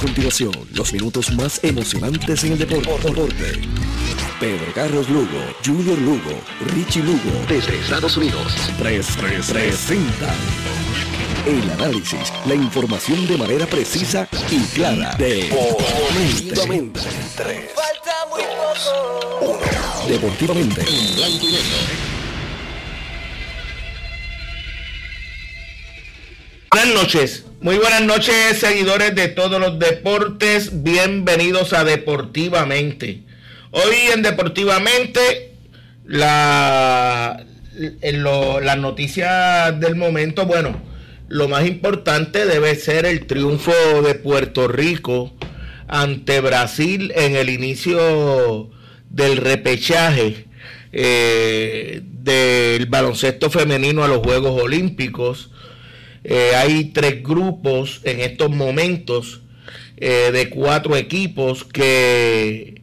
continuación, los minutos más emocionantes en el deporte. Pedro Carlos Lugo, Junior Lugo, Richie Lugo, desde Estados Unidos. 3, 3, presentan el análisis, la información de manera precisa y clara. Deportivamente. 3, Falta muy poco. 1. Deportivamente. En blanco y negro. Buenas noches, muy buenas noches seguidores de todos los deportes, bienvenidos a Deportivamente. Hoy en Deportivamente la, las noticias del momento, bueno, lo más importante debe ser el triunfo de Puerto Rico ante Brasil en el inicio del repechaje eh, del baloncesto femenino a los Juegos Olímpicos eh, hay tres grupos en estos momentos eh, de cuatro equipos que,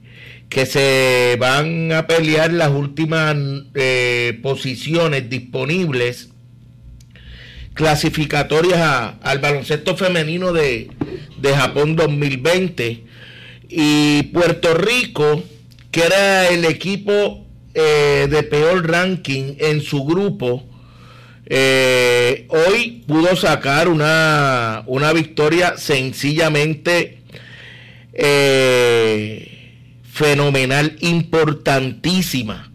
que se van a pelear las últimas eh, posiciones disponibles clasificatorias al baloncesto femenino de, de Japón 2020 y Puerto Rico, que era el equipo de peor ranking en su grupo, eh, hoy pudo sacar una, victoria sencillamente eh, fenomenal, importantísima,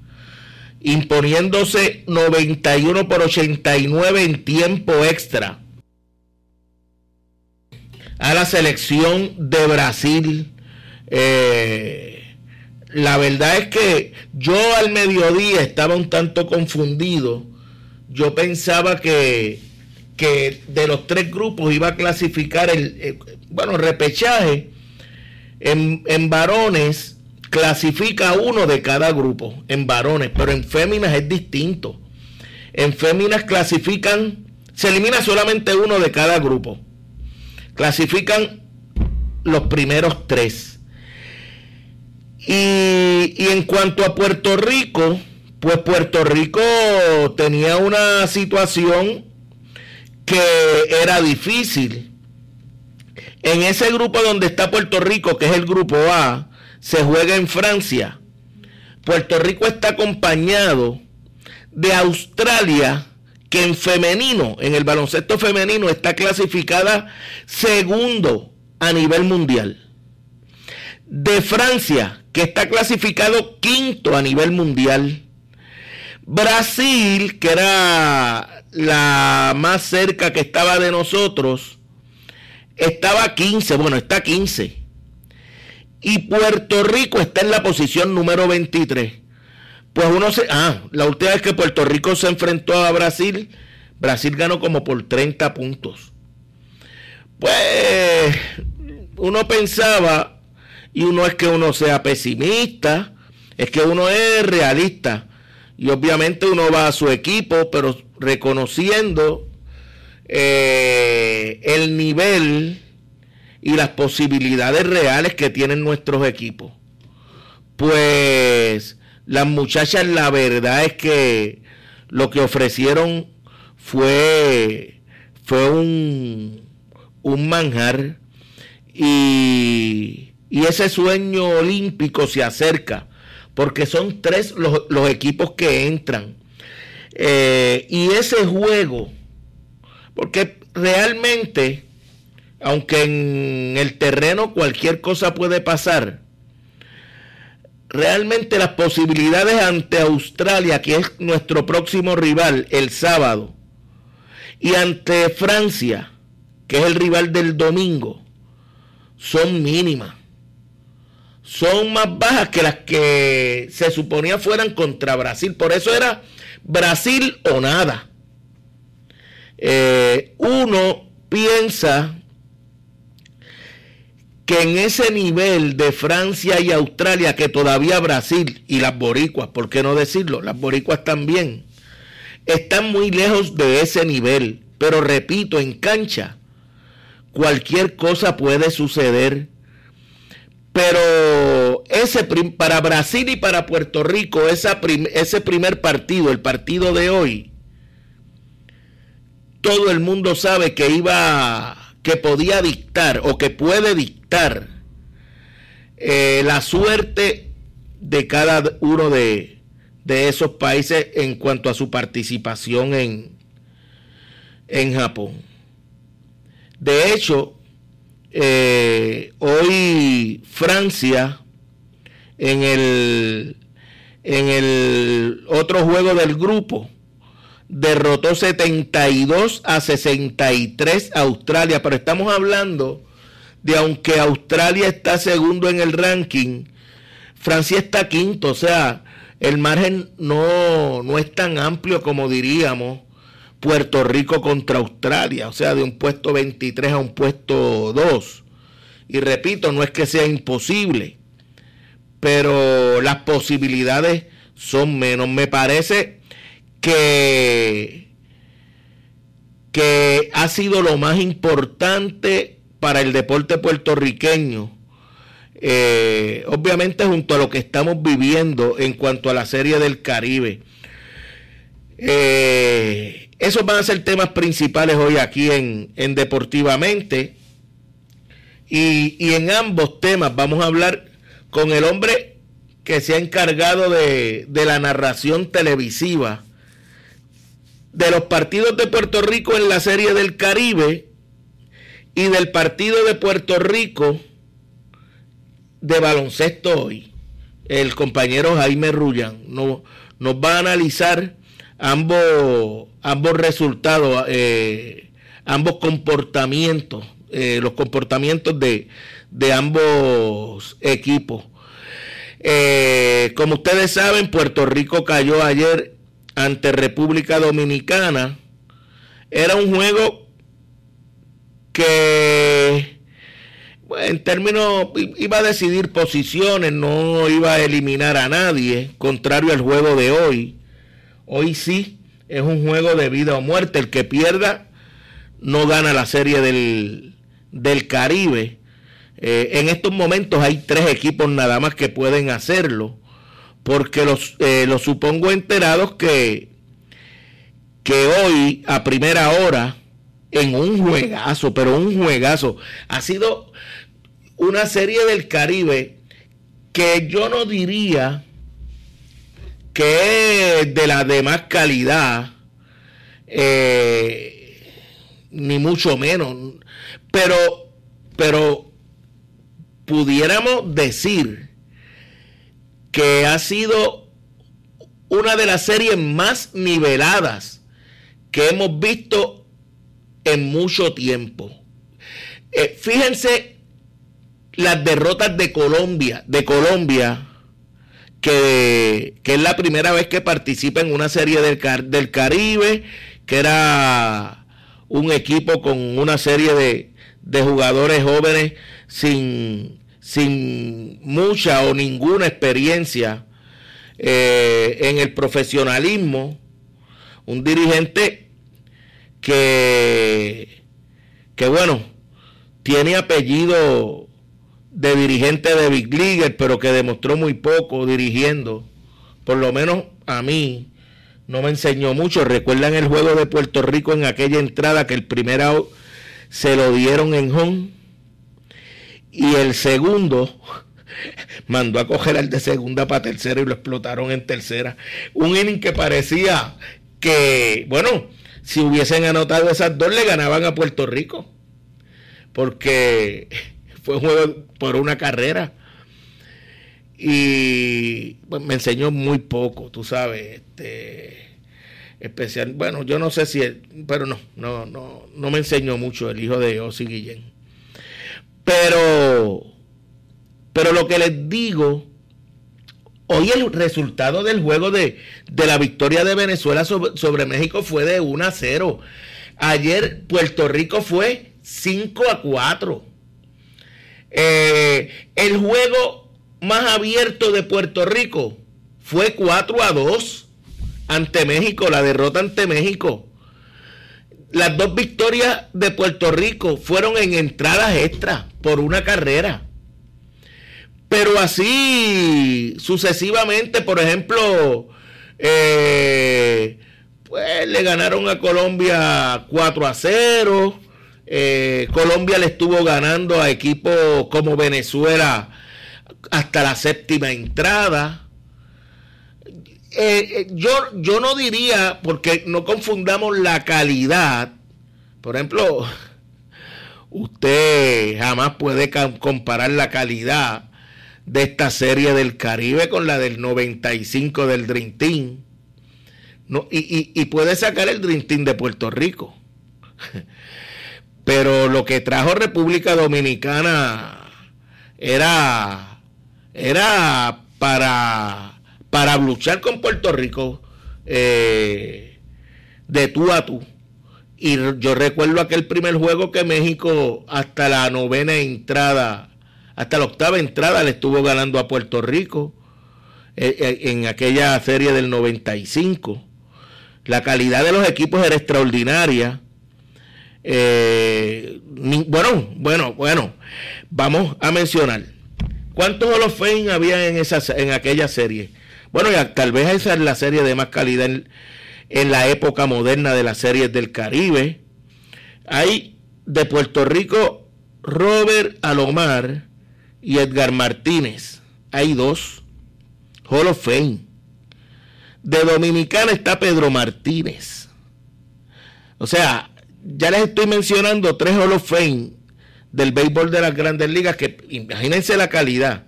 imponiéndose 91 por 89 en tiempo extra a la selección de Brasil. Eh, la verdad es que yo al mediodía estaba un tanto confundido yo pensaba que, de los tres grupos iba a clasificar el, eh, bueno, repechaje. En, en varones clasifica uno de cada grupo, en varones, pero en féminas es distinto. En féminas clasifican, se elimina solamente uno de cada grupo. Clasifican los primeros tres. Y, y en cuanto a Puerto Rico, pues Puerto Rico tenía una situación que era difícil. En ese grupo donde está Puerto Rico, que es el grupo A, se juega en Francia. Puerto Rico está acompañado de Australia, que en femenino, en el baloncesto femenino, está clasificada segundo a nivel mundial. De Francia, que está clasificado quinto a nivel mundial Brasil, que era la más cerca que estaba de nosotros, estaba 15, bueno, está 15. Y Puerto Rico está en la posición número 23. Pues uno se... Ah, la última vez que Puerto Rico se enfrentó a Brasil, Brasil ganó como por 30 puntos. Pues uno pensaba, y uno es que uno sea pesimista, es que uno es realista y obviamente uno va a su equipo, pero reconociendo eh, el nivel y las posibilidades reales que tienen nuestros equipos. Pues las muchachas, la verdad es que lo que ofrecieron fue, fue un, un manjar y, y ese sueño olímpico se acerca porque son tres los, equipos que entran. Eh, y ese juego, porque realmente, aunque en el terreno cualquier cosa puede pasar, realmente las posibilidades ante Australia, que es nuestro próximo rival el sábado, y ante Francia, que es el rival del domingo, son mínimas son más bajas que las que se suponía fueran contra Brasil. Por eso era Brasil o nada. Eh, uno piensa que en ese nivel de Francia y Australia, que todavía Brasil y las boricuas, ¿por qué no decirlo? Las boricuas también, están muy lejos de ese nivel. Pero repito, en cancha, cualquier cosa puede suceder pero ese para Brasil y para Puerto Rico, ese primer partido, el partido de hoy, todo el mundo sabe que iba, que podía dictar o que puede dictar eh, la suerte de cada uno de, de, esos países en cuanto a su participación en, en Japón. De hecho, eh, hoy Francia en el, en el otro juego del grupo derrotó 72 a 63 a Australia, pero estamos hablando de aunque Australia está segundo en el ranking, Francia está quinto, o sea, el margen no, no es tan amplio como diríamos Puerto Rico contra Australia, o sea, de un puesto 23 a un puesto 2. Y repito, no es que sea imposible, pero las posibilidades son menos. Me parece que, que ha sido lo más importante para el deporte puertorriqueño. Eh, obviamente junto a lo que estamos viviendo en cuanto a la serie del Caribe. Eh, esos van a ser temas principales hoy aquí en, en Deportivamente. Y, y, en ambos temas vamos a hablar con el hombre que se ha encargado de, de la narración televisiva de los partidos de Puerto Rico en la Serie del Caribe y del partido de Puerto Rico de baloncesto hoy. El compañero Jaime Rullan nos, nos va a analizar ambos, ambos resultados, eh, ambos comportamientos, eh, los comportamientos de, de ambos equipos. Eh, como ustedes saben, Puerto Rico cayó ayer ante República Dominicana. Era un juego que en términos iba a decidir posiciones, no iba a eliminar a nadie, contrario al juego de hoy. Hoy sí es un juego de vida o muerte. El que pierda no gana la serie del, del Caribe. Eh, en estos momentos hay tres equipos nada más que pueden hacerlo porque los, eh, los supongo enterados que, que hoy a primera hora, en un juegazo, pero un juegazo, ha sido una serie del Caribe que yo no diría que es de la de más calidad, eh, ni mucho menos, pero, pero pudiéramos decir que ha sido una de las series más niveladas que hemos visto en mucho tiempo. Eh, fíjense las derrotas de Colombia, de Colombia, que, es la primera vez que participa en una serie del, del Caribe, que era un equipo con una serie de, de jugadores jóvenes sin, sin mucha o ninguna experiencia eh, en el profesionalismo, un dirigente que, que bueno, tiene apellido de dirigente de Big League, pero que demostró muy poco dirigiendo, por lo menos a mí no me enseñó mucho. Recuerdan el juego de Puerto Rico en aquella entrada que el primero se lo dieron en home y el segundo mandó a coger al de segunda para tercera y lo explotaron en tercera. Un inning que parecía que, bueno, si hubiesen anotado esas dos le ganaban a Puerto Rico. Porque fue un juego por una carrera. Y pues, me enseñó muy poco, tú sabes, este especial, bueno, yo no sé si, pero no, no, no, no me enseñó mucho el hijo de Osi Guillén. Pero, pero lo que les digo, hoy el resultado del juego de, la victoria de Venezuela sobre, México fue de 1 a 0. Ayer Puerto Rico fue 5 a 4. Eh, el juego más abierto de Puerto Rico fue 4 a 2 ante México, la derrota ante México. Las dos victorias de Puerto Rico fueron en entradas extras por una carrera. Pero así sucesivamente, por ejemplo, eh, pues le ganaron a Colombia 4 a 0. Eh, Colombia le estuvo ganando a equipos como Venezuela hasta la séptima entrada. Eh, yo, yo no diría, porque no confundamos la calidad. Por ejemplo, usted jamás puede comparar la calidad de esta serie del Caribe con la del 95 del Dream Team. No, y, y, puede sacar el Dream Team de Puerto Rico. Pero lo que trajo República Dominicana era, era para, para luchar con Puerto Rico eh, de tú a tú. Y yo recuerdo aquel primer juego que México hasta la novena entrada, hasta la octava entrada le estuvo ganando a Puerto Rico eh, eh, en aquella serie del 95. La calidad de los equipos era extraordinaria. Eh, bueno, bueno, bueno, vamos a mencionar. ¿Cuántos Hall of Fame había en, esa, en aquella serie? Bueno, tal vez esa es la serie de más calidad en, en la época moderna de las series del Caribe. Hay de Puerto Rico Robert Alomar y Edgar Martínez. Hay dos. Hall of Fame. De Dominicana está Pedro Martínez. O sea, ya les estoy mencionando tres Hall of Fame del béisbol de las grandes ligas, que imagínense la calidad.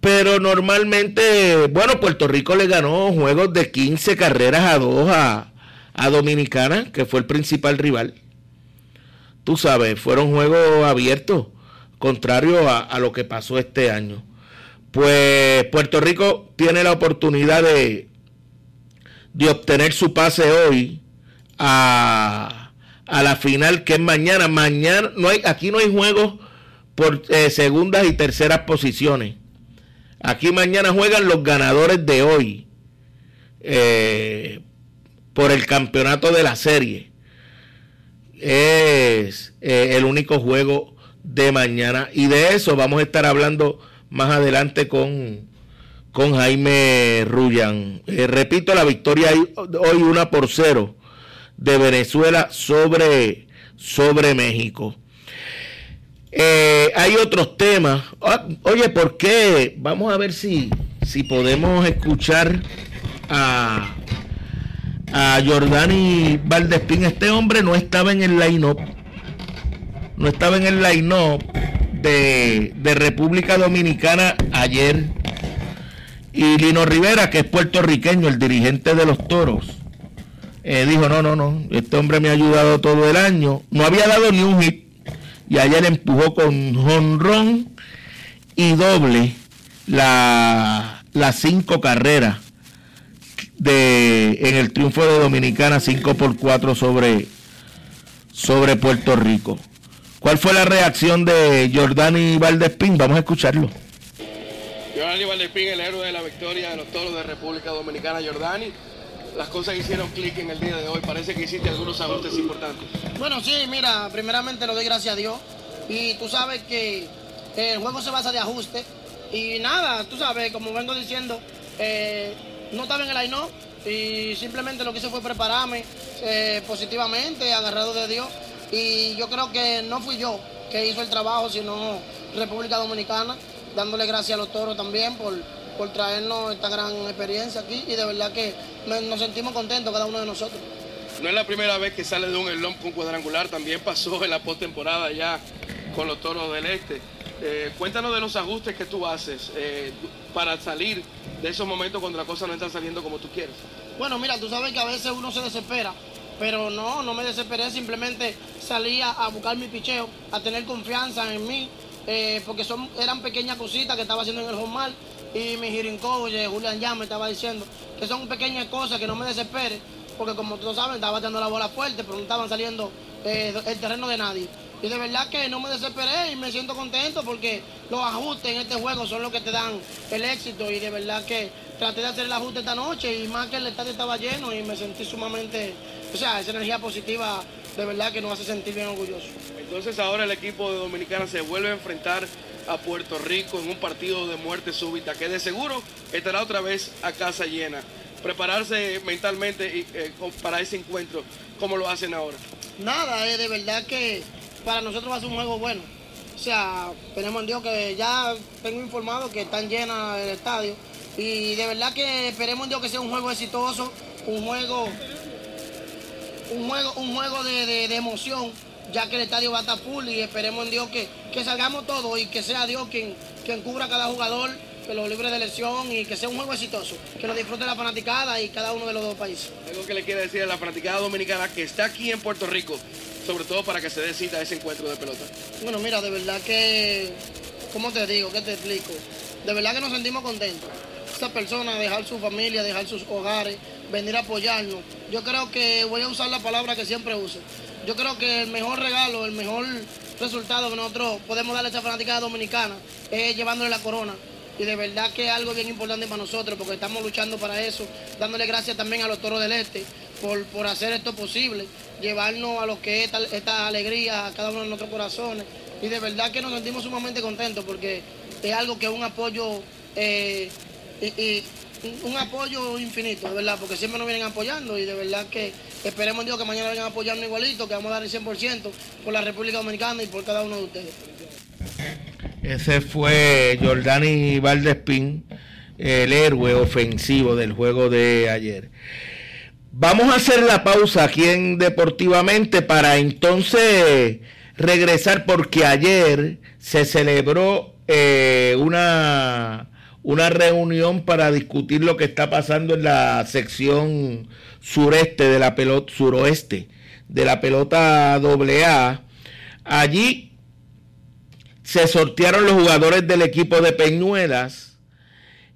Pero normalmente, bueno, Puerto Rico le ganó juegos de 15 carreras a 2 a, Dominicana, que fue el principal rival. Tú sabes, fueron juegos abiertos, contrario a, lo que pasó este año. Pues Puerto Rico tiene la oportunidad de, de obtener su pase hoy a, a, la final que es mañana. Mañana no hay, aquí no hay juegos por eh, segundas y terceras posiciones. Aquí mañana juegan los ganadores de hoy eh, por el campeonato de la serie. Es eh, el único juego de mañana. Y de eso vamos a estar hablando más adelante con, con Jaime Rullan. Eh, repito, la victoria hoy una por cero de Venezuela sobre, sobre México. Eh, hay otros temas. Ah, oye, ¿por qué? Vamos a ver si, si podemos escuchar a, a Jordani Valdespín. Este hombre no estaba en el line-up. No estaba en el line-up de, de República Dominicana ayer. Y Lino Rivera, que es puertorriqueño, el dirigente de los toros, eh, dijo, no, no, no, este hombre me ha ayudado todo el año. No había dado ni un hit y ayer empujó con jonrón y doble la, las cinco carreras de, en el triunfo de Dominicana 5 por 4 sobre, sobre Puerto Rico. ¿Cuál fue la reacción de Jordani Valdespín? Vamos a escucharlo. Jordani Valdespín, el héroe de la victoria de los toros de República Dominicana. Jordani, las cosas hicieron clic en el día de hoy. Parece que hiciste algunos ajustes importantes. Bueno, sí, mira, primeramente lo doy gracias a Dios. Y tú sabes que el juego se basa de ajuste. Y nada, tú sabes, como vengo diciendo, eh, no estaba en el line y simplemente lo que hice fue prepararme eh, positivamente, agarrado de Dios. Y yo creo que no fui yo que hizo el trabajo, sino República Dominicana, dándole gracias a los toros también por por traernos esta gran experiencia aquí y de verdad que nos sentimos contentos cada uno de nosotros. No es la primera vez que sale de un elón con cuadrangular, también pasó en la postemporada ya con los toros del este. Eh, cuéntanos de los ajustes que tú haces eh, para salir de esos momentos cuando las cosas no están saliendo como tú quieres. Bueno, mira, tú sabes que a veces uno se desespera, pero no, no me desesperé, simplemente salí a, buscar mi picheo, a tener confianza en mí, eh, porque son, eran pequeñas cositas que estaba haciendo en el home y mi oye, Julián ya me estaba diciendo que son pequeñas cosas que no me desespere, porque como todos saben, estaba bateando la bola fuerte, pero no estaban saliendo eh, el terreno de nadie. Y de verdad que no me desesperé y me siento contento porque los ajustes en este juego son los que te dan el éxito y de verdad que traté de hacer el ajuste esta noche y más que el estadio estaba lleno y me sentí sumamente, o sea, esa energía positiva de verdad que nos hace sentir bien orgulloso. Entonces ahora el equipo de Dominicana se vuelve a enfrentar a Puerto Rico en un partido de muerte súbita, que de seguro estará otra vez a casa llena. Prepararse mentalmente eh, para ese encuentro. como lo hacen ahora? Nada, es de verdad que para nosotros va a ser un juego bueno. O sea, tenemos en Dios que ya tengo informado que están llenas el estadio. Y de verdad que esperemos en Dios que sea un juego exitoso, un juego, un juego, un juego de, emoción, ya que el estadio va a estar full y esperemos en Dios que, que salgamos todos y que sea Dios quien, quien cubra a cada jugador que los libre de lesión y que sea un juego exitoso, que lo disfrute la fanaticada y cada uno de los dos países. Algo que le quiere decir a la fanaticada dominicana que está aquí en Puerto Rico, sobre todo para que se dé cita a ese encuentro de pelota. Bueno, mira, de verdad que, ¿cómo te digo? ¿Qué te explico? De verdad que nos sentimos contentos. Esta persona, dejar su familia, dejar sus hogares, venir a apoyarnos. Yo creo que voy a usar la palabra que siempre uso. Yo creo que el mejor regalo, el mejor resultado que nosotros podemos darle a esta fanaticada dominicana es llevándole la corona y de verdad que es algo bien importante para nosotros porque estamos luchando para eso, dándole gracias también a los toros del este por, por hacer esto posible, llevarnos a lo que es esta, alegría a cada uno de nuestros corazones y de verdad que nos sentimos sumamente contentos porque es algo que es un apoyo eh, y, un apoyo infinito, de verdad, porque siempre nos vienen apoyando y de verdad que esperemos Dios que mañana vengan apoyando igualito, que vamos a dar el 100% por la República Dominicana y por cada uno de ustedes. Ese fue Jordani Valdespín, el héroe ofensivo del juego de ayer. Vamos a hacer la pausa aquí en Deportivamente para entonces regresar porque ayer se celebró eh, una, una reunión para discutir lo que está pasando en la sección sureste de la pelota, suroeste de la pelota AA. Allí se sortearon los jugadores del equipo de Peñuelas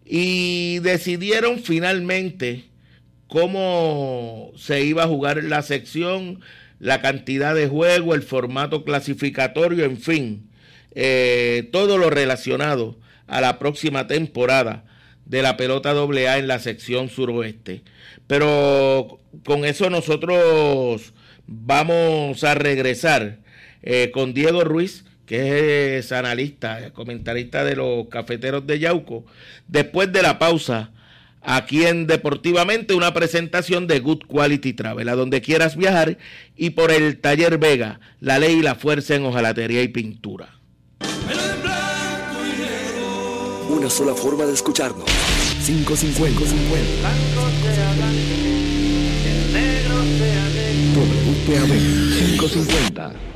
y decidieron finalmente cómo se iba a jugar la sección, la cantidad de juego, el formato clasificatorio, en fin, eh, todo lo relacionado a la próxima temporada de la pelota AA en la sección suroeste. Pero con eso nosotros vamos a regresar eh, con Diego Ruiz que es analista, comentarista de los cafeteros de Yauco. Después de la pausa, aquí en Deportivamente, una presentación de Good Quality Travel, a donde quieras viajar, y por el Taller Vega, la ley y la fuerza en hojalatería y pintura. Sola forma de escucharnos. 550. WPAB 550.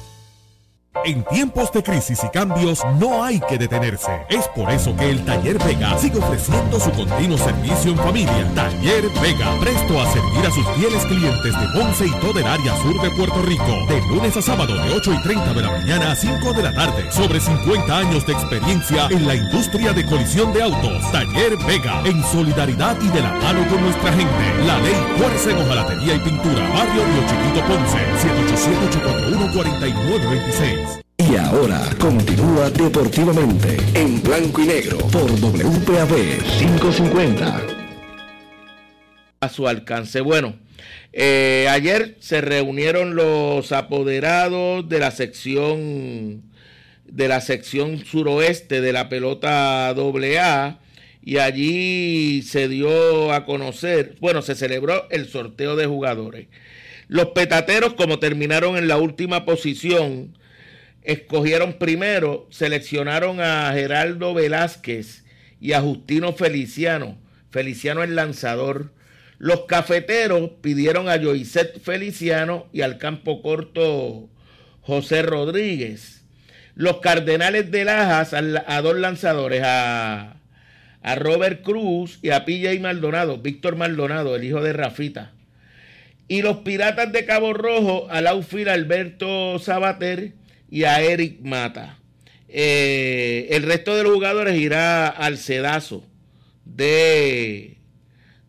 En tiempos de crisis y cambios no hay que detenerse. Es por eso que el Taller Vega sigue ofreciendo su continuo servicio en familia. Taller Vega, presto a servir a sus fieles clientes de Ponce y todo el área sur de Puerto Rico. De lunes a sábado de 8 y 30 de la mañana a 5 de la tarde. Sobre 50 años de experiencia en la industria de colisión de autos. Taller Vega, en solidaridad y de la mano con nuestra gente. La ley fuerza en hojalatería y pintura. Barrio Río Chiquito Ponce. 787-841-4926. Y ahora continúa deportivamente en blanco y negro por WPAB 550. A su alcance. Bueno, eh, ayer se reunieron los apoderados de la sección de la sección suroeste de la pelota AA y allí se dio a conocer, bueno, se celebró el sorteo de jugadores. Los petateros, como terminaron en la última posición, escogieron primero, seleccionaron a Geraldo Velázquez y a Justino Feliciano. Feliciano el lanzador. Los cafeteros pidieron a Joiset Feliciano y al campo corto José Rodríguez. Los Cardenales de Lajas a, dos lanzadores, a, Robert Cruz y a PJ Maldonado, Víctor Maldonado, el hijo de Rafita. Y los Piratas de Cabo Rojo al outfield Alberto Sabater y a Eric Mata. Eh, el resto de los jugadores irá al sedazo de,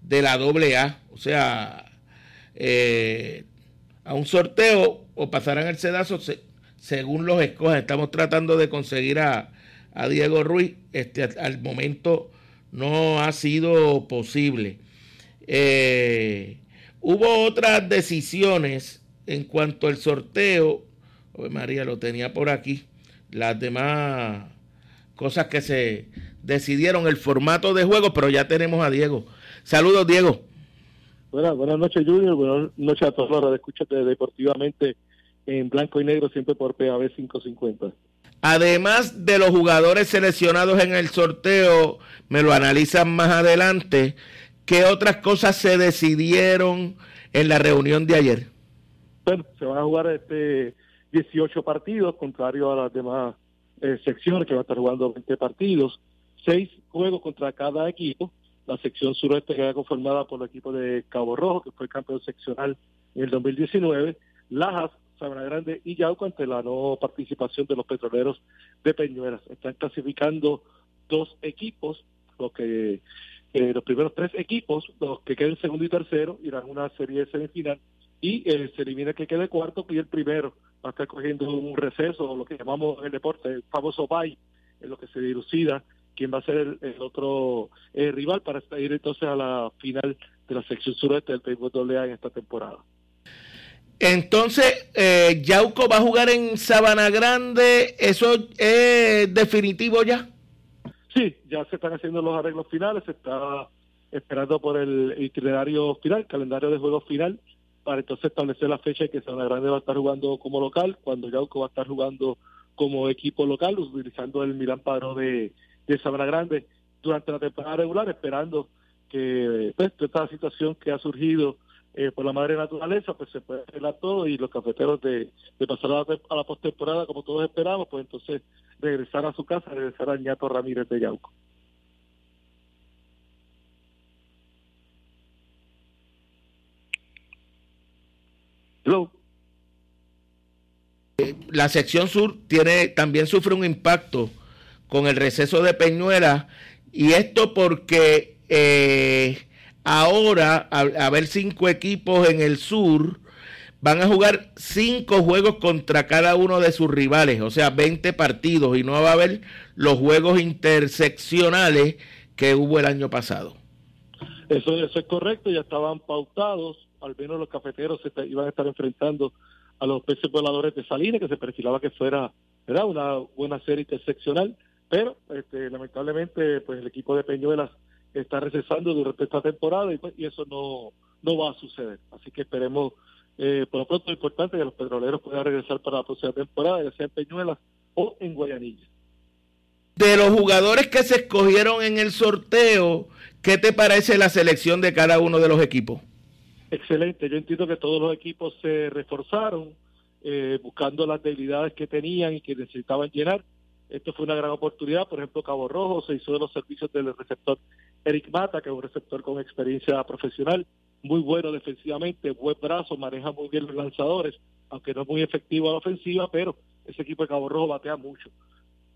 de la AA. O sea, eh, a un sorteo o pasarán el sedazo según los escojan. Estamos tratando de conseguir a, Diego Ruiz. Este, al momento no ha sido posible. Eh, hubo otras decisiones en cuanto al sorteo. María lo tenía por aquí. Las demás cosas que se decidieron, el formato de juego, pero ya tenemos a Diego. Saludos, Diego. Buenas, buenas noches, Junior. Buenas noches a todos los de Deportivamente en blanco y negro, siempre por PAB 550. Además de los jugadores seleccionados en el sorteo, me lo analizan más adelante, ¿qué otras cosas se decidieron en la reunión de ayer? Bueno, se van a jugar este 18 partidos, contrario a las demás eh, secciones que van a estar jugando 20 partidos, seis juegos contra cada equipo. La sección suroeste queda conformada por el equipo de Cabo Rojo, que fue campeón seccional en el 2019, Lajas, Sabana Grande y Yauco ante la no participación de los petroleros de Peñuelas. Están clasificando dos equipos, los que eh, los primeros tres equipos, los que queden segundo y tercero, irán a una serie semifinal y eh, se elimina que quede cuarto y el primero va a estar cogiendo un receso, o lo que llamamos en el deporte, el famoso bye, en lo que se dilucida quién va a ser el, otro eh, rival para ir entonces a la final de la sección sureste del béisbol AA en esta temporada. Entonces, eh, Yauco va a jugar en Sabana Grande, ¿eso es definitivo ya? Sí, ya se están haciendo los arreglos finales, se está esperando por el itinerario final, calendario de juego final, para entonces establecer la fecha en que Sabana Grande va a estar jugando como local, cuando Yauco va a estar jugando como equipo local, utilizando el Milán Padrón de, de Sabana Grande durante la temporada regular, esperando que pues, esta situación que ha surgido eh, por la madre naturaleza, pues se puede arreglar todo y los cafeteros de, pasar a la, la postemporada como todos esperamos, pues entonces regresar a su casa, regresar a Ñato Ramírez de Yauco. Eh, la sección sur tiene también sufre un impacto con el receso de Peñuela y esto porque eh, ahora, a, ver cinco equipos en el sur, van a jugar cinco juegos contra cada uno de sus rivales, o sea, 20 partidos, y no va a haber los juegos interseccionales que hubo el año pasado. Eso, eso es correcto, ya estaban pautados, al menos los cafeteros se iban a estar enfrentando a los peces voladores de Salinas, que se perfilaba que fuera una buena serie interseccional, pero este, lamentablemente pues el equipo de Peñuelas está recesando durante esta temporada y, pues, y eso no, no va a suceder. Así que esperemos, eh, por lo pronto es importante que los petroleros puedan regresar para la próxima temporada, ya sea en Peñuelas o en Guayanilla. De los jugadores que se escogieron en el sorteo, ¿qué te parece la selección de cada uno de los equipos? Excelente, yo entiendo que todos los equipos se reforzaron eh, buscando las debilidades que tenían y que necesitaban llenar. Esto fue una gran oportunidad, por ejemplo, Cabo Rojo se hizo de los servicios del receptor Eric Mata, que es un receptor con experiencia profesional, muy bueno defensivamente, buen brazo, maneja muy bien los lanzadores, aunque no es muy efectivo a la ofensiva, pero ese equipo de Cabo Rojo batea mucho.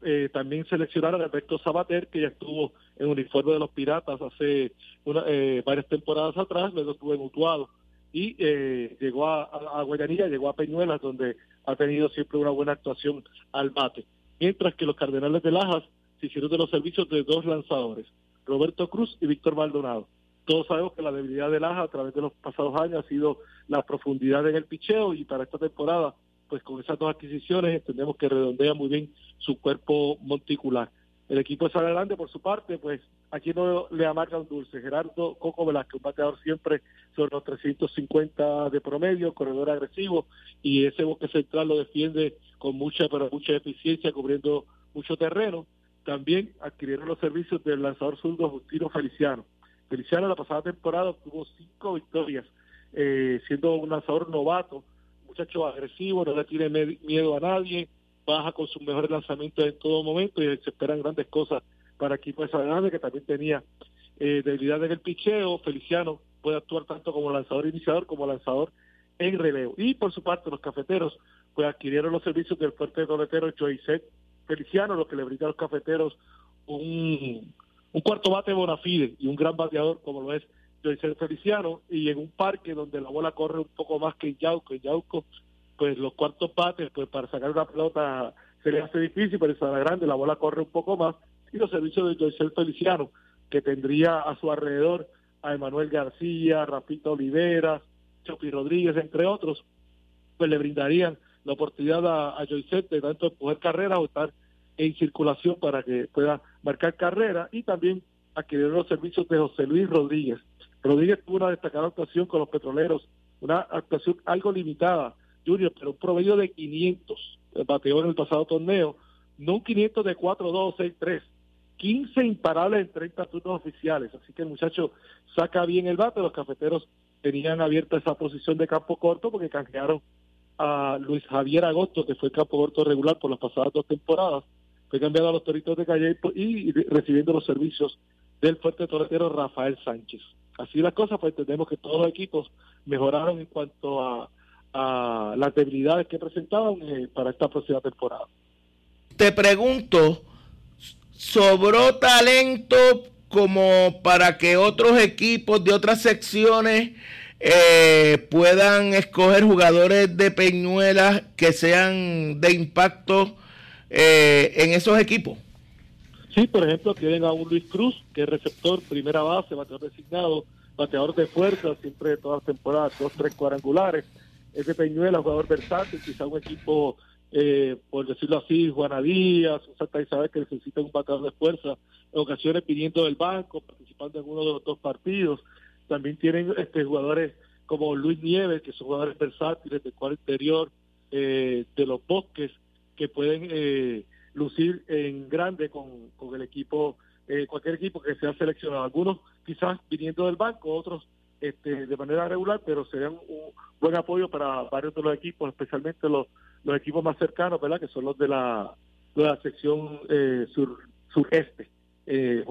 Eh, también seleccionaron a Alberto Sabater, que ya estuvo en uniforme de los Piratas hace una, eh, varias temporadas atrás, luego estuvo en Utuado y eh, llegó a, a, Guayanilla, llegó a Peñuelas, donde ha tenido siempre una buena actuación al bate. Mientras que los Cardenales de Lajas se hicieron de los servicios de dos lanzadores, Roberto Cruz y Víctor Maldonado. Todos sabemos que la debilidad de Laja a través de los pasados años ha sido la profundidad en el picheo y para esta temporada, pues con esas dos adquisiciones entendemos que redondea muy bien su cuerpo monticular. El equipo de San Grande, por su parte, pues aquí no le amarga un dulce. Gerardo Coco Velázquez, un bateador siempre sobre los 350 de promedio, corredor agresivo, y ese bosque central lo defiende con mucha, pero mucha eficiencia, cubriendo mucho terreno también adquirieron los servicios del lanzador zurdo Justino Feliciano. Feliciano la pasada temporada tuvo cinco victorias, eh, siendo un lanzador novato, muchacho agresivo, no le tiene miedo a nadie, baja con sus mejores lanzamientos en todo momento y se esperan grandes cosas para equipo de Grande, que también tenía eh, debilidad en el picheo. Feliciano puede actuar tanto como lanzador iniciador como lanzador en relevo. Y por su parte, los cafeteros pues adquirieron los servicios del fuerte toletero Joyset Feliciano, lo que le brinda a los cafeteros un, un cuarto bate bonafide y un gran bateador como lo es Joyset Feliciano, y en un parque donde la bola corre un poco más que en Yauco. En Yauco, pues los cuartos bates, pues para sacar una pelota se le hace difícil, pero en la Grande la bola corre un poco más, y los servicios de Joyce Feliciano, que tendría a su alrededor a Emanuel García, Rafita Oliveras, Chopi Rodríguez, entre otros, pues le brindarían la oportunidad a, a de tanto poder carrera o estar en circulación para que pueda marcar carrera y también adquirir los servicios de José Luis Rodríguez. Rodríguez tuvo una destacada actuación con los petroleros, una actuación algo limitada, Junior, pero un promedio de 500 bateó en el pasado torneo, no un 500 de 4-2, 6-3, 15 imparables en 30 turnos oficiales. Así que el muchacho saca bien el bate. Los cafeteros tenían abierta esa posición de campo corto porque canjearon a Luis Javier Agosto, que fue campo corto regular por las pasadas dos temporadas. Fue cambiado a los Toritos de Calle y recibiendo los servicios del fuerte torretero Rafael Sánchez. Así las cosas, pues entendemos que todos los equipos mejoraron en cuanto a, a las debilidades que presentaban eh, para esta próxima temporada. Te pregunto, sobró talento como para que otros equipos de otras secciones eh, puedan escoger jugadores de Peñuelas que sean de impacto eh, en esos equipos. Sí, por ejemplo, tienen a un Luis Cruz, que es receptor, primera base, bateador designado, bateador de fuerza, siempre de todas las temporadas, dos, tres cuadrangulares. Es de Peñuelas, jugador versátil, quizá un equipo eh, por decirlo así, Juana Díaz, Santa Isabel que necesita un bateador de fuerza, en ocasiones pidiendo del banco, participando en uno de los dos partidos. También tienen este jugadores como Luis Nieves, que son jugadores versátiles del cuadro interior eh, de los bosques, que pueden eh, lucir en grande con, con el equipo, eh, cualquier equipo que sea seleccionado. Algunos quizás viniendo del banco, otros este, de manera regular, pero serían un buen apoyo para varios de los equipos, especialmente los, los equipos más cercanos, ¿verdad? Que son los de la, de la sección eh, sur, sureste, eh,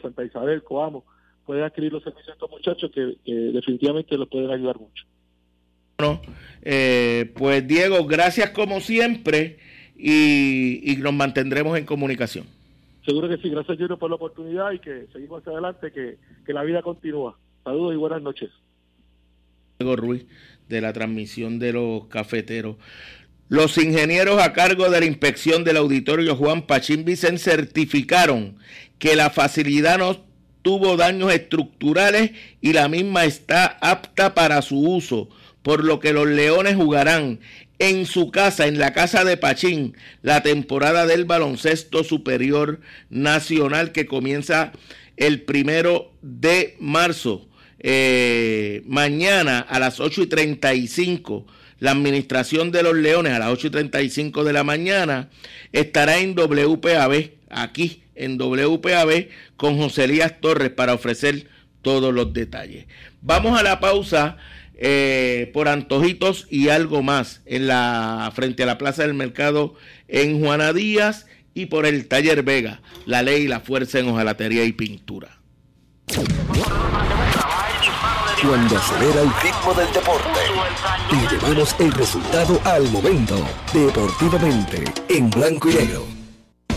Santa Isabel, Coamo, pueden adquirir los servicios de estos muchachos que, definitivamente los pueden ayudar mucho. Bueno, eh, pues Diego, gracias como siempre y, y nos mantendremos en comunicación. Seguro que sí, gracias Junior por la oportunidad y que seguimos hacia adelante, que, que la vida continúa. Saludos y buenas noches. Diego Ruiz, de la transmisión de los cafeteros. Los ingenieros a cargo de la inspección del auditorio Juan Pachín Vicen certificaron que la facilidad no tuvo daños estructurales y la misma está apta para su uso, por lo que los Leones jugarán en su casa, en la casa de Pachín, la temporada del baloncesto superior nacional que comienza el primero de marzo. Eh, mañana a las 8 y 35, la administración de los Leones a las 8 y 35 de la mañana estará en WPAB, aquí en WPAB, con José Elías Torres para ofrecer todos los detalles. Vamos a la pausa. Eh, por antojitos y algo más en la frente a la Plaza del Mercado en Juana Díaz y por el Taller Vega, la ley y la fuerza en hojalatería y pintura. Cuando acelera el ritmo del deporte y llevamos el resultado al momento. Deportivamente, en blanco y negro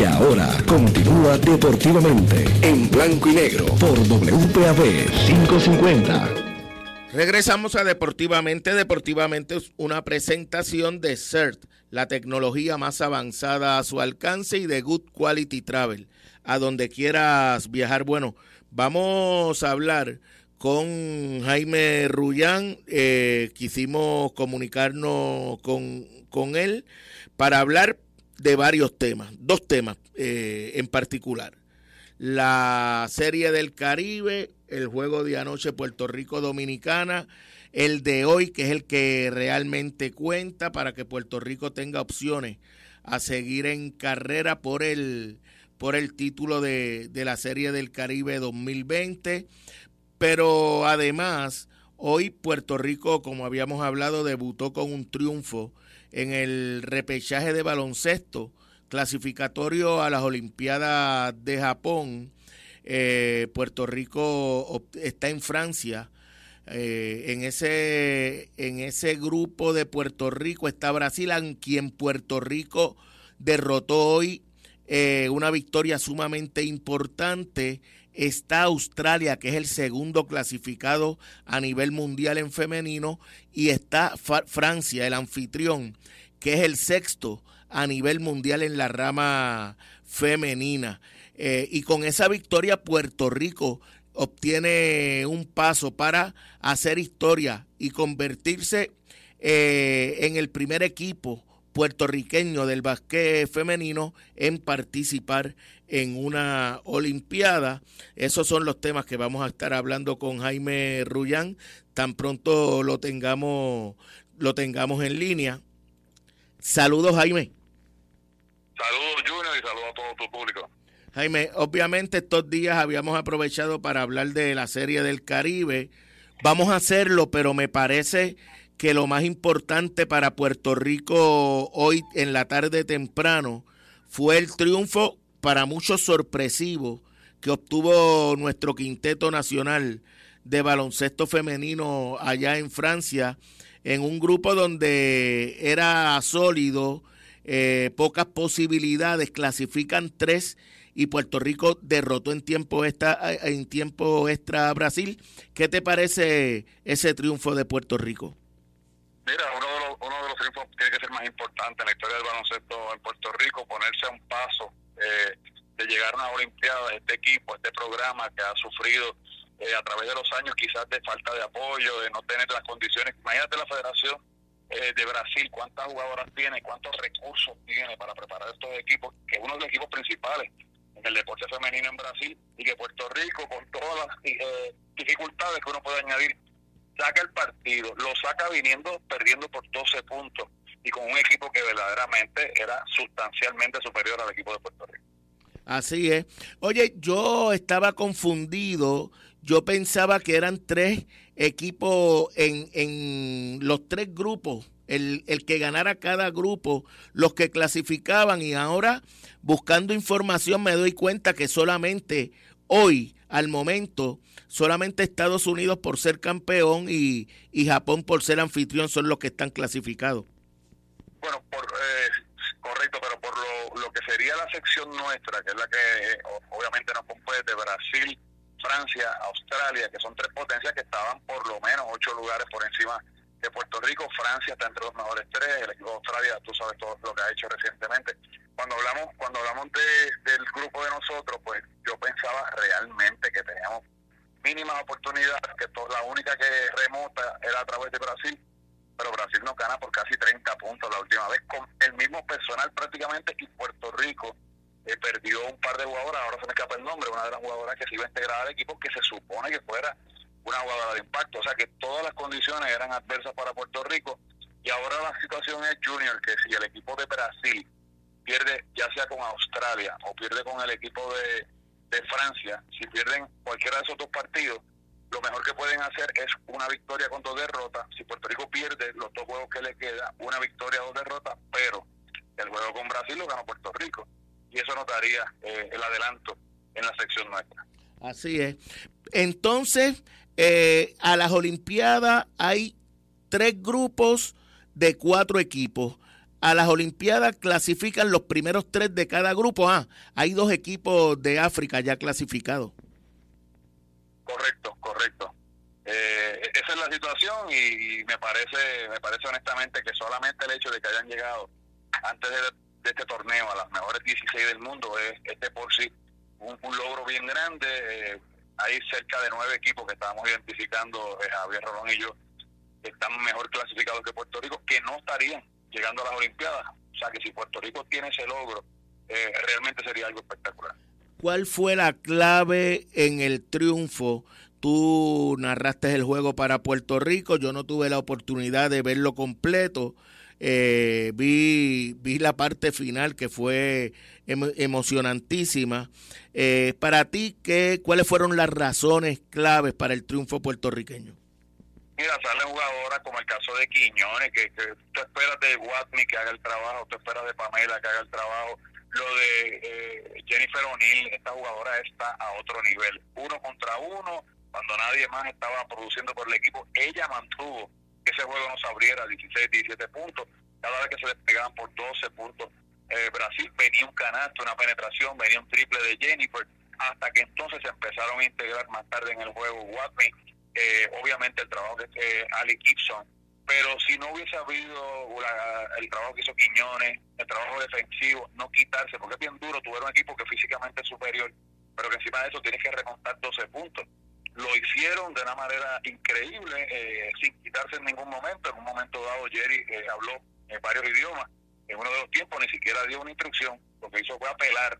Y ahora continúa deportivamente en blanco y negro por WPAB 550. Regresamos a Deportivamente. Deportivamente es una presentación de CERT, la tecnología más avanzada a su alcance y de Good Quality Travel, a donde quieras viajar. Bueno, vamos a hablar con Jaime Rullán. Eh, quisimos comunicarnos con, con, él para hablar de varios temas, dos temas eh, en particular. La serie del Caribe, el juego de anoche Puerto Rico Dominicana, el de hoy, que es el que realmente cuenta para que Puerto Rico tenga opciones a seguir en carrera por el, por el título de, de la Serie del Caribe 2020. Pero además, hoy Puerto Rico, como habíamos hablado, debutó con un triunfo en el repechaje de baloncesto clasificatorio a las Olimpiadas de Japón. Eh, Puerto Rico está en Francia. Eh, en, ese, en ese grupo de Puerto Rico está Brasil, a quien Puerto Rico derrotó hoy eh, una victoria sumamente importante está Australia, que es el segundo clasificado a nivel mundial en femenino, y está Francia, el anfitrión, que es el sexto a nivel mundial en la rama femenina. Eh, y con esa victoria Puerto Rico obtiene un paso para hacer historia y convertirse eh, en el primer equipo puertorriqueño del básquet femenino en participar en una Olimpiada. Esos son los temas que vamos a estar hablando con Jaime Rullán tan pronto lo tengamos lo tengamos en línea. Saludos Jaime. Saludos Junior y saludos a todo tu público. Jaime, obviamente estos días habíamos aprovechado para hablar de la serie del Caribe. Vamos a hacerlo, pero me parece que lo más importante para Puerto Rico hoy en la tarde temprano fue el triunfo para muchos sorpresivo que obtuvo nuestro quinteto nacional de baloncesto femenino allá en Francia, en un grupo donde era sólido, eh, pocas posibilidades, clasifican tres y Puerto Rico derrotó en tiempo extra, en tiempo extra a Brasil. ¿Qué te parece ese triunfo de Puerto Rico? Mira, uno de los, uno de los triunfos tiene que ser más importante en la historia del baloncesto en Puerto Rico, ponerse a un paso eh, de llegar a una Olimpiada, este equipo, este programa que ha sufrido eh, a través de los años quizás de falta de apoyo, de no tener las condiciones. Imagínate la Federación eh, de Brasil, cuántas jugadoras tiene, cuántos recursos tiene para preparar estos equipos, que es uno de los equipos principales en el deporte femenino en Brasil y que Puerto Rico, con todas las dificultades que uno puede añadir, saca el partido, lo saca viniendo, perdiendo por 12 puntos y con un equipo que verdaderamente era sustancialmente superior al equipo de Puerto Rico. Así es. Oye, yo estaba confundido. Yo pensaba que eran tres equipos en, en los tres grupos, el, el que ganara cada grupo, los que clasificaban y ahora buscando información me doy cuenta que solamente hoy, al momento, solamente Estados Unidos por ser campeón y, y Japón por ser anfitrión son los que están clasificados. Bueno, por, eh, correcto, pero por lo, lo, que sería la sección nuestra, que es la que obviamente nos compete, Brasil, Francia, Australia, que son tres potencias que estaban por lo menos ocho lugares por encima de Puerto Rico. Francia está entre los mejores tres, el equipo de Australia, tú sabes todo lo que ha hecho recientemente. Cuando hablamos cuando hablamos de, del grupo de nosotros, pues yo pensaba realmente que teníamos mínimas oportunidades, que la única que remota era a través de Brasil pero Brasil nos gana por casi 30 puntos la última vez con el mismo personal prácticamente y Puerto Rico eh, perdió un par de jugadoras, ahora se me escapa el nombre, una de las jugadoras que se iba a integrar al equipo que se supone que fuera una jugadora de impacto, o sea que todas las condiciones eran adversas para Puerto Rico y ahora la situación es Junior, que si el equipo de Brasil pierde ya sea con Australia o pierde con el equipo de, de Francia, si pierden cualquiera de esos dos partidos, lo mejor que pueden hacer es una victoria con dos derrotas. Si Puerto Rico pierde los dos juegos que le queda, una victoria, dos derrotas, pero el juego con Brasil lo ganó Puerto Rico. Y eso nos daría eh, el adelanto en la sección nuestra. Así es. Entonces, eh, a las Olimpiadas hay tres grupos de cuatro equipos. A las Olimpiadas clasifican los primeros tres de cada grupo. Ah, hay dos equipos de África ya clasificados. Correcto, correcto. Eh, esa es la situación y, me parece, me parece honestamente que solamente el hecho de que hayan llegado antes de, este torneo a las mejores 16 del mundo es, de por sí un, logro bien grande. Eh, hay cerca de nueve equipos que estábamos identificando, eh, Javier Rolón y yo, que están mejor clasificados que Puerto Rico, que no estarían llegando a las Olimpiadas. O sea que si Puerto Rico tiene ese logro, realmente sería algo espectacular. ¿Cuál fue la clave en el triunfo Tú narraste el juego para Puerto Rico, yo no tuve la oportunidad de verlo completo. Eh, vi, vi la parte final que fue emocionantísima. Eh, para ti, ¿qué, ¿cuáles fueron las razones claves para el triunfo puertorriqueño? Mira, salen jugadoras como el caso de Quiñones, que, que tú esperas de Watney que haga el trabajo, tú esperas de Pamela que haga el trabajo. Lo de eh, Jennifer O'Neill, esta jugadora está a otro nivel. Uno contra uno, cuando nadie más estaba produciendo por el equipo, ella mantuvo que ese juego no se abriera 16, 17 puntos. Cada vez que se despegaban por 12 puntos, eh, Brasil venía un canasto, una penetración, venía un triple de Jennifer, hasta que entonces se empezaron a integrar más tarde en el juego Watney, eh, obviamente el trabajo de eh, Ali Gibson, pero si no hubiese habido el trabajo que hizo Quiñones, el trabajo defensivo, no quitarse, porque es bien duro, tuviera un equipo que físicamente es superior, pero que encima de eso tienes que remontar 12 puntos lo hicieron de una manera increíble, eh, sin quitarse en ningún momento. En un momento dado, Jerry eh, habló en varios idiomas. En uno de los tiempos ni siquiera dio una instrucción. Lo que hizo fue apelar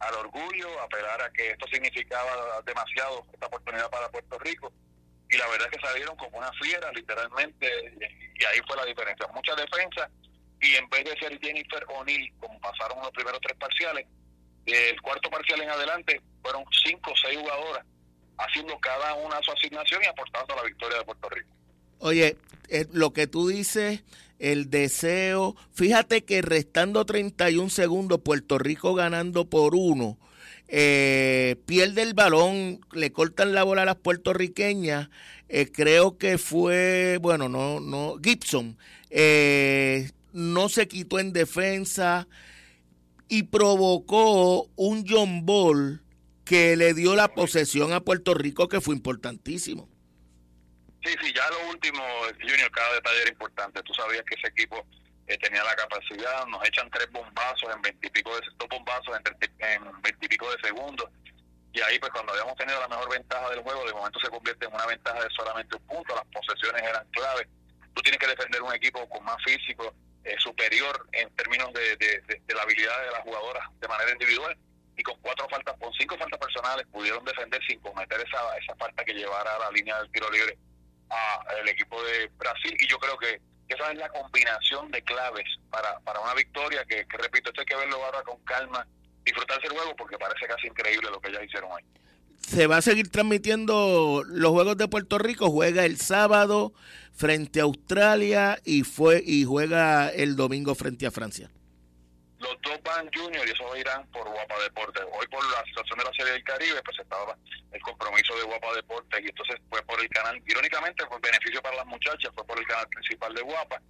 al orgullo, apelar a que esto significaba demasiado esta oportunidad para Puerto Rico. Y la verdad es que salieron como una fiera, literalmente, y ahí fue la diferencia. Mucha defensa, y en vez de ser Jennifer O'Neill, como pasaron los primeros tres parciales, el cuarto parcial en adelante fueron cinco o seis jugadoras haciendo cada una su asignación y aportando a la victoria de Puerto Rico. Oye, eh, lo que tú dices, el deseo, fíjate que restando 31 segundos, Puerto Rico ganando por uno, eh, pierde el balón, le cortan la bola a las puertorriqueñas, eh, creo que fue, bueno, no, no, Gibson, no se quitó en defensa y provocó un John Ball que le dio la posesión a Puerto Rico, que fue importantísimo. Sí, sí, ya lo último, Junior, cada detalle era importante. Tú sabías que ese equipo eh, tenía la capacidad, nos echan tres bombazos en veintipico de dos bombazos en veintipico de segundos. Y ahí, pues cuando habíamos tenido la mejor ventaja del juego, de momento se convierte en una ventaja de solamente un punto. Las posesiones eran clave. Tú tienes que defender un equipo con más físico, eh, superior en términos de, de la habilidad de las jugadoras de manera individual y con cuatro faltas, con cinco faltas personales pudieron defender sin cometer esa, esa falta que llevara a la línea del tiro libre al equipo de Brasil y yo creo que esa es la combinación de claves para, para una victoria que, repito, esto hay que verlo ahora con calma, disfrutarse el juego porque parece casi increíble lo que ellas hicieron hoy. Se va a seguir transmitiendo los Juegos de Puerto Rico, juega el sábado frente a Australia y fue y juega el domingo frente a Francia los dos van junior y esos irán por Guapa Deportes. Hoy por la situación de la Serie del Caribe, pues estaba el compromiso de Guapa Deportes y entonces fue por el canal, irónicamente fue beneficio para las muchachas, fue por el canal principal de Guapa,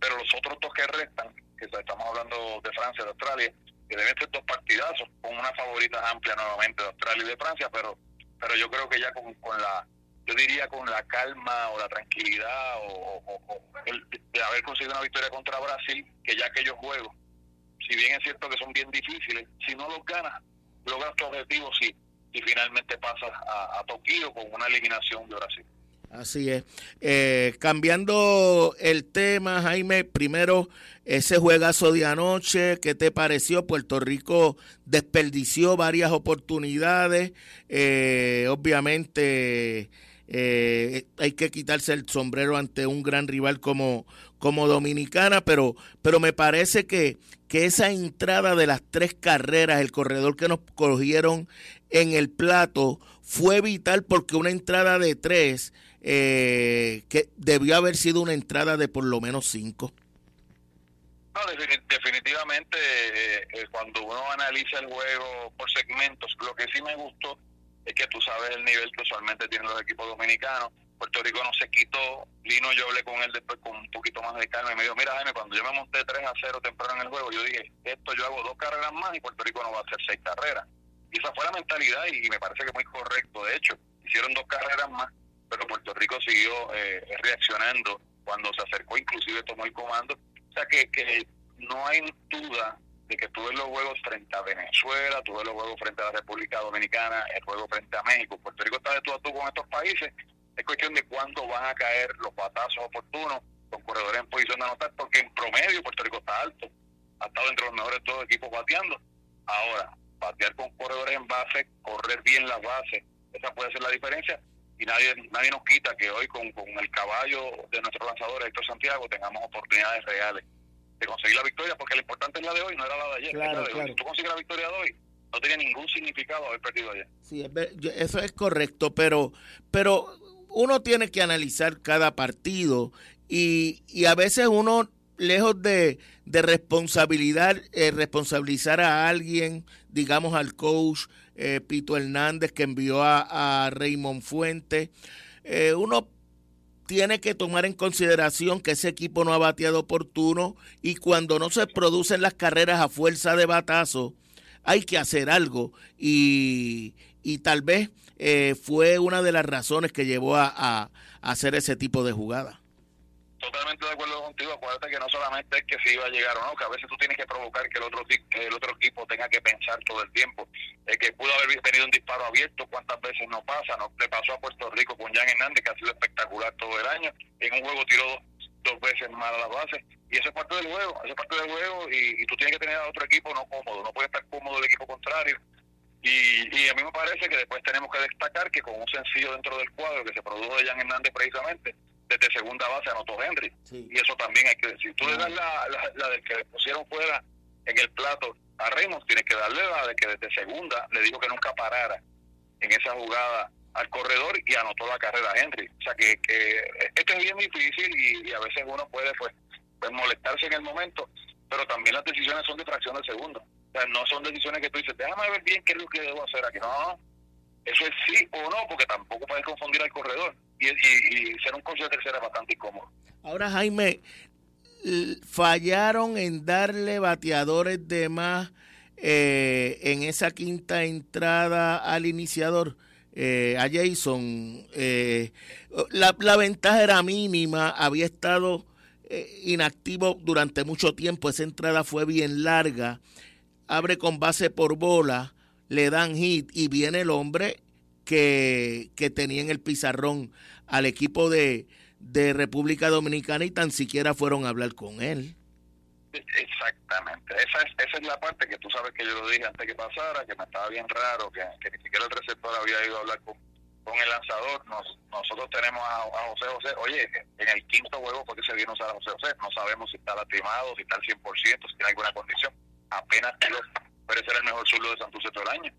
pero los otros dos que restan, que estamos hablando de Francia, de Australia, que deben ser dos partidazos, con una favorita amplia nuevamente de Australia y de Francia, pero pero yo creo que ya con, con la yo diría con la calma o la tranquilidad o, el, de haber conseguido una victoria contra Brasil, que ya aquellos juegos si bien es cierto que son bien difíciles, si no los ganas, logras tu objetivo si, si finalmente pasas a, a Tokio con una eliminación de Brasil. Así es. Eh, cambiando el tema, Jaime, primero ese juegazo de anoche, ¿qué te pareció? Puerto Rico desperdició varias oportunidades, eh, obviamente eh, hay que quitarse el sombrero ante un gran rival como, como Dominicana, pero, pero me parece que, que esa entrada de las tres carreras, el corredor que nos cogieron en el plato, fue vital porque una entrada de tres, eh, que debió haber sido una entrada de por lo menos cinco. No, definitivamente, eh, eh, cuando uno analiza el juego por segmentos, lo que sí me gustó es que tú sabes el nivel que usualmente tienen los equipos dominicanos Puerto Rico no se quitó. Lino, yo hablé con él después con un poquito más de calma y me dijo, mira Jaime, cuando yo me monté 3 a 0 temprano en el juego, yo dije, esto yo hago dos carreras más y Puerto Rico no va a hacer seis carreras. Y esa fue la mentalidad y, me parece que muy correcto. De hecho, hicieron dos carreras más, pero Puerto Rico siguió eh, reaccionando cuando se acercó, inclusive tomó el comando. O sea que, que no hay duda de que tuve los juegos frente a Venezuela, tuve los juegos frente a la República Dominicana, el juego frente a México. Puerto Rico está de tú a tú con estos países. Es cuestión de cuándo van a caer los batazos oportunos con corredores en posición de anotar, porque en promedio Puerto Rico está alto. Ha estado entre los mejores todos los equipos bateando. Ahora, batear con corredores en base, correr bien las bases, esa puede ser la diferencia. Y nadie nadie nos quita que hoy con, con el caballo de nuestro lanzador Héctor Santiago tengamos oportunidades reales de conseguir la victoria, porque lo importante es la de hoy, no era la de ayer. Claro, Si tú consigues la victoria de hoy, no tenía ningún significado haber perdido ayer. Sí, eso es correcto, pero, pero uno tiene que analizar cada partido y, y a veces uno, lejos de, de responsabilidad, eh, responsabilizar a alguien, digamos al coach eh, Pito Hernández que envió a, a Raymond Fuentes, eh, uno tiene que tomar en consideración que ese equipo no ha bateado oportuno y cuando no se producen las carreras a fuerza de batazo, hay que hacer algo y, y tal vez eh, fue una de las razones que llevó a, a, hacer ese tipo de jugada. Totalmente de acuerdo contigo. Acuérdate que no solamente es que se iba a llegar o no, que a veces tú tienes que provocar que el otro el otro equipo tenga que pensar todo el tiempo. El que pudo haber tenido un disparo abierto, cuántas veces no pasa. No le pasó a Puerto Rico con Jan Hernández, que ha sido espectacular todo el año. En un juego tiró dos, dos veces mal a la base. Y eso es parte del juego, eso es parte del juego. Y, y tú tienes que tener a otro equipo no cómodo. No puede estar cómodo el equipo contrario. Y, y, a mí me parece que después tenemos que destacar que con un sencillo dentro del cuadro que se produjo de Jan Hernández precisamente, desde segunda base anotó Henry. Y eso también hay que decir. Tú le das la, la, del que pusieron fuera en el plato a Reynolds, tienes que darle la de que desde segunda le dijo que nunca parara en esa jugada al corredor y anotó la carrera a Henry. O sea que, que esto es bien difícil y, a veces uno puede pues, pues molestarse en el momento, pero también las decisiones son de fracción de segundo. O sea, no son decisiones que tú dices, déjame ver bien qué es lo que debo hacer aquí. No, eso es sí o no, porque tampoco puedes confundir al corredor. Y, ser un coche de tercera es bastante incómodo. Ahora, Jaime, fallaron en darle bateadores de más eh, en esa quinta entrada al iniciador. Eh, a Jason, eh, la, la, ventaja era mínima, había estado inactivo durante mucho tiempo, esa entrada fue bien larga, abre con base por bola, le dan hit y viene el hombre que, que tenía en el pizarrón al equipo de, de República Dominicana y tan siquiera fueron a hablar con él. Exactamente, esa es, esa es la parte que tú sabes que yo lo dije antes que pasara, que me estaba bien raro, que, que ni siquiera el receptor había ido a hablar con, con el lanzador. Nos, nosotros tenemos a, a, José José, oye, en el quinto juego porque se vino a José José, no sabemos si está lastimado, si está al 100%, si tiene alguna condición. Apenas tiró pero ese era el mejor zurdo de Santurce todo el año.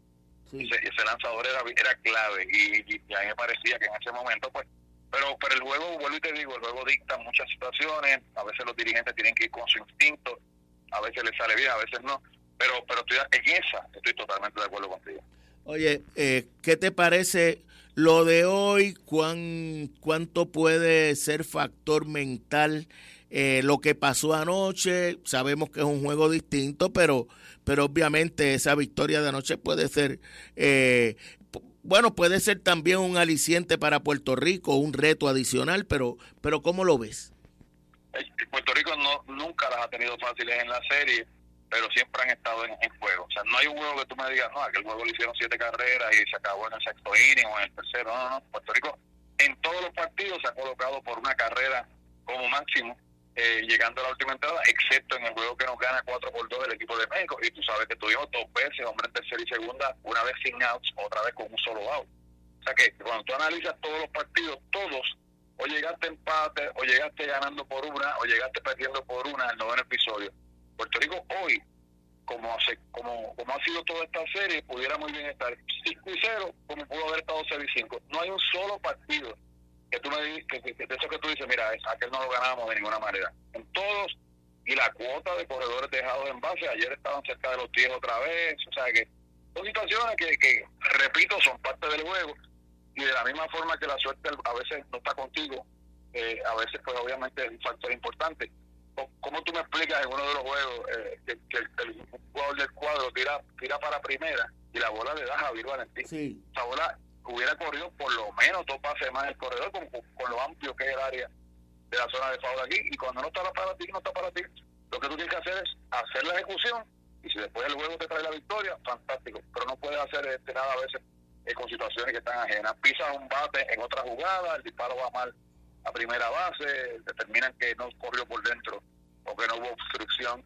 Ese, lanzador era, era clave y, a mí me parecía que en ese momento, pues, pero, pero el juego, vuelvo y te digo, el juego dicta muchas situaciones, a veces los dirigentes tienen que ir con su instinto, a veces les sale bien, a veces no, pero, pero estoy, en esa estoy totalmente de acuerdo contigo. Oye, eh, ¿qué te parece lo de hoy? ¿Cuán, ¿Cuánto puede ser factor mental? Eh, lo que pasó anoche, sabemos que es un juego distinto, pero pero obviamente esa victoria de anoche puede ser, eh, bueno, puede ser también un aliciente para Puerto Rico, un reto adicional, pero, pero ¿cómo lo ves? Eh, Puerto Rico no, nunca las ha tenido fáciles en la serie, pero siempre han estado en, juego. O sea, no hay un juego que tú me digas, no, aquel juego le hicieron siete carreras y se acabó en el sexto inning o en el tercero. No, no, Puerto Rico en todos los partidos se ha colocado por una carrera como máximo eh, llegando a la última entrada, excepto en el juego que nos gana 4 por 2 el equipo de México. Y tú sabes que tuvimos dos veces, hombre en tercera y segunda, una vez sin outs, otra vez con un solo out. O sea que cuando tú analizas todos los partidos, todos, o llegaste empate, o llegaste ganando por una, o llegaste perdiendo por una en el noveno episodio. Puerto Rico hoy, como, hace, como, como ha sido toda esta serie, pudiera muy bien estar 5 y 0, como pudo haber estado 6 y 5. No hay un solo partido que tú me que, que, de eso que tú dices, mira, aquel no lo ganamos de ninguna manera. En todos, y la cuota de corredores dejados en base, ayer estaban cerca de los 10 otra vez, o sea que son situaciones que, que repito, son parte del juego, y de la misma forma que la suerte a veces no está contigo, eh, a veces pues obviamente es un factor importante. ¿Cómo tú me explicas en uno de los juegos eh, que, el, jugador del cuadro tira tira para primera y la bola le da a Javier Valentín? Sí. Esa bola hubiera corrido por lo menos dos pases más el corredor con, con, lo amplio que es el área de la zona de favor aquí y cuando no está para ti, no está para ti. Lo que tú tienes que hacer es hacer la ejecución y si después el juego te trae la victoria, fantástico. Pero no puedes hacer este, nada a veces eh, con situaciones que están ajenas. Pisas un bate en otra jugada, el disparo va mal a primera base, determinan que no corrió por dentro o que no hubo obstrucción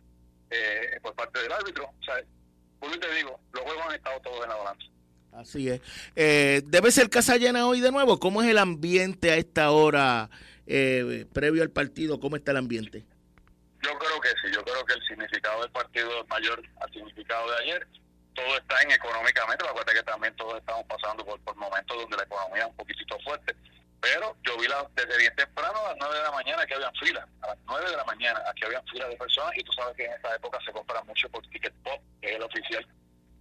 eh, por parte del árbitro. O sea, pues te digo, los juegos han estado todos en la balanza. Así es. Eh, ¿Debe ser casa llena hoy de nuevo? ¿Cómo es el ambiente a esta hora eh, previo al partido? ¿Cómo está el ambiente? Yo creo que sí, yo creo que el significado del partido es mayor al significado de ayer. Todo está en económicamente, acuérdate que también todos estamos pasando por, momentos donde la economía es un poquitito fuerte. Pero yo vi la, desde bien temprano a las 9 de la mañana que habían filas, a las 9 de la mañana aquí habían filas de personas y tú sabes que en esta época se compra mucho por Ticket Pop, que es el oficial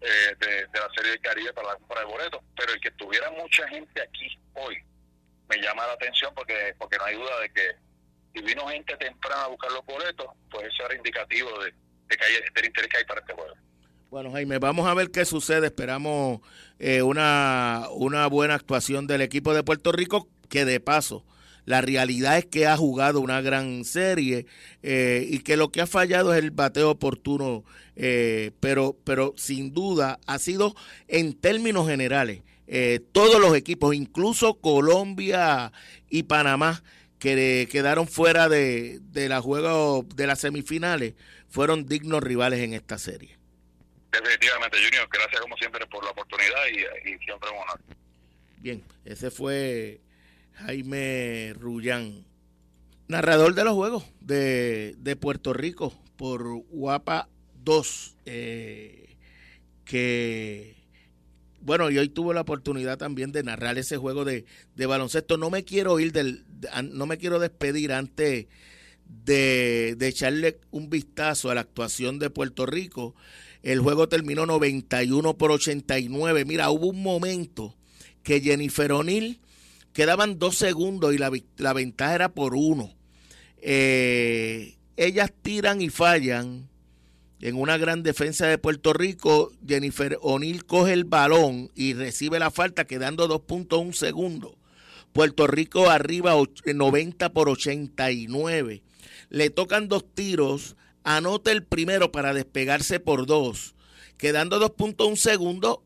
eh, de, la serie de Caribe para la compra de boletos. Pero el que tuviera mucha gente aquí hoy me llama la atención porque porque no hay duda de que si vino gente temprana a buscar los boletos, pues eso era indicativo de, que hay del interés que hay para este juego. Bueno, Jaime, vamos a ver qué sucede. Esperamos eh, una, una buena actuación del equipo de Puerto Rico, que de paso, la realidad es que ha jugado una gran serie eh, y que lo que ha fallado es el bateo oportuno, eh, pero, pero sin duda ha sido en términos generales. todos los equipos, incluso Colombia y Panamá, que quedaron fuera de, de la juego de las semifinales fueron dignos rivales en esta serie. Definitivamente, Junior, gracias como siempre por la oportunidad y, siempre un honor. Bien, ese fue Jaime Rullán, narrador de los juegos de, de Puerto Rico por Guapa 2, eh, que bueno, y hoy tuve la oportunidad también de narrar ese juego de, baloncesto. No me quiero ir del, no me quiero despedir antes de, echarle un vistazo a la actuación de Puerto Rico. El juego terminó 91 por 89. Mira, hubo un momento que Jennifer O'Neill quedaban dos segundos y la, la ventaja era por uno. Eh, ellas tiran y fallan en una gran defensa de Puerto Rico, Jennifer O'Neill coge el balón y recibe la falta quedando 2.1 segundos. Puerto Rico arriba 90 por 89. Le tocan dos tiros, anota el primero para despegarse por dos. Quedando 2.1 segundos,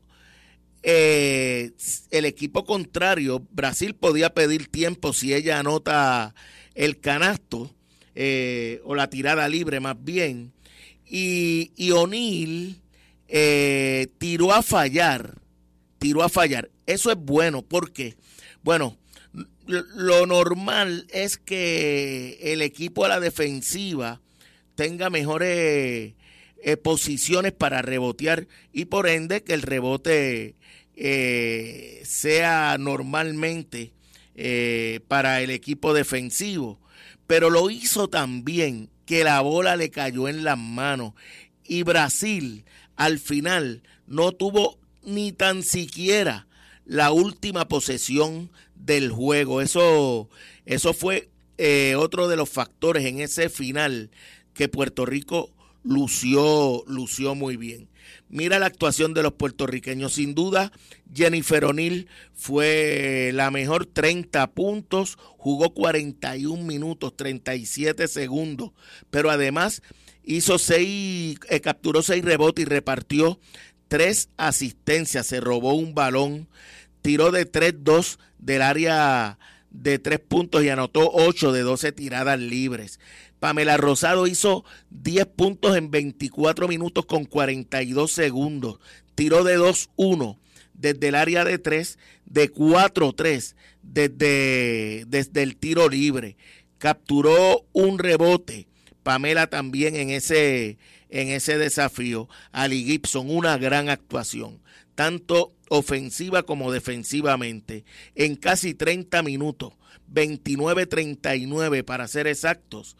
eh, el equipo contrario, Brasil podía pedir tiempo si ella anota el canasto eh, o la tirada libre más bien y, O'Neill eh, tiró a fallar, tiró a fallar. Eso es bueno porque, bueno, lo normal es que el equipo a la defensiva tenga mejores posiciones para rebotear y por ende que el rebote eh, sea normalmente para el equipo defensivo. Pero lo hizo también que la bola le cayó en las manos. Y Brasil al final no tuvo ni tan siquiera la última posesión del juego. Eso, eso fue eh, otro de los factores en ese final que Puerto Rico lució, lució muy bien. Mira la actuación de los puertorriqueños. Sin duda, Jennifer O'Neill fue la mejor 30 puntos, jugó 41 minutos, 37 segundos, pero además hizo seis, eh, capturó seis rebotes y repartió tres asistencias, se robó un balón, tiró de 3-2 del área de tres puntos y anotó 8 de 12 tiradas libres. Pamela Rosado hizo 10 puntos en 24 minutos con 42 segundos. Tiró de 2-1 desde el área de 3, de 4-3 desde, desde el tiro libre. Capturó un rebote. Pamela también en ese, en ese desafío. Ali Gibson, una gran actuación, tanto ofensiva como defensivamente. En casi 30 minutos, 29-39 para ser exactos,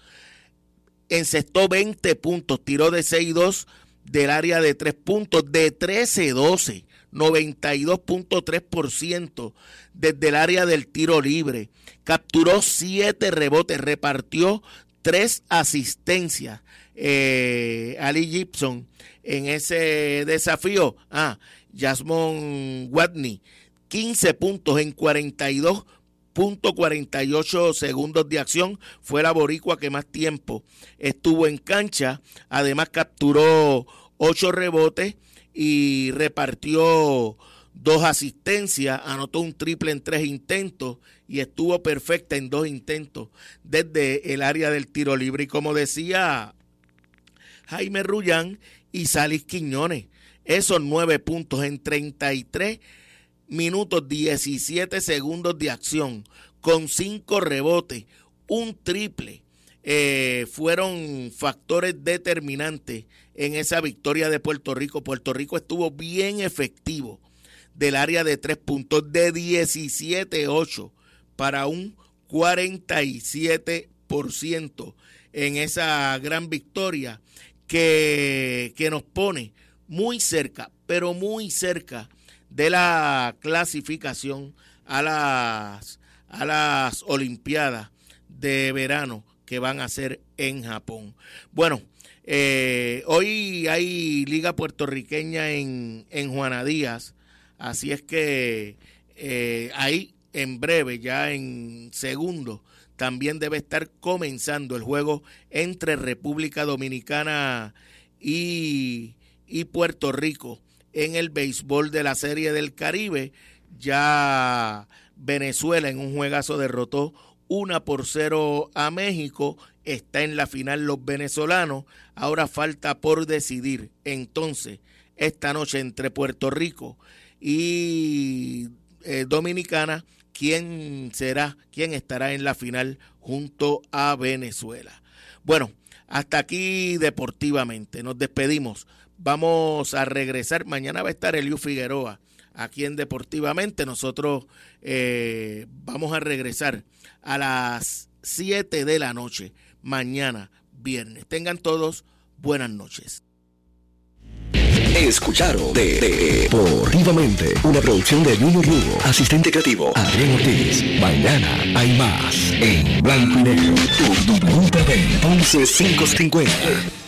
encestó 20 puntos, tiró de 6-2 del área de 3 puntos, de 13-12. 92.3% desde el área del tiro libre. Capturó 7 rebotes, repartió 3 asistencias. Eh, Ali Gibson en ese desafío. Ah, Jasmine Watney, 15 puntos en 42.48 segundos de acción. Fue la boricua que más tiempo estuvo en cancha. Además capturó 8 rebotes y repartió dos asistencias, anotó un triple en tres intentos y estuvo perfecta en dos intentos desde el área del tiro libre. Y como decía Jaime Rullán y Salis Quiñones, esos nueve puntos en 33 minutos 17 segundos de acción, con cinco rebotes, un triple, eh, fueron factores determinantes en esa victoria de Puerto Rico. Puerto Rico estuvo bien efectivo del área de tres puntos de 17-8 para un 47% en esa gran victoria que, que nos pone muy cerca, pero muy cerca de la clasificación a las, a las Olimpiadas de verano que van a ser en Japón. Bueno, eh, hoy hay liga puertorriqueña en, en Juana Díaz, así es que eh, ahí en breve, ya en segundo, también debe estar comenzando el juego entre República Dominicana y, y Puerto Rico en el béisbol de la Serie del Caribe. Ya Venezuela en un juegazo derrotó una por cero a México. Está en la final los venezolanos. Ahora falta por decidir entonces esta noche entre Puerto Rico y eh, Dominicana quién será, quién estará en la final junto a Venezuela. Bueno, hasta aquí deportivamente. Nos despedimos. Vamos a regresar. Mañana va a estar Eliu Figueroa aquí en Deportivamente. Nosotros eh, vamos a regresar a las 7 de la noche, mañana viernes. Tengan todos buenas noches. Escucharon de, Deportivamente, una producción de Junior Lugo, asistente creativo Adrián Ortiz. Mañana hay más en Blanco y Negro, tu 11.550.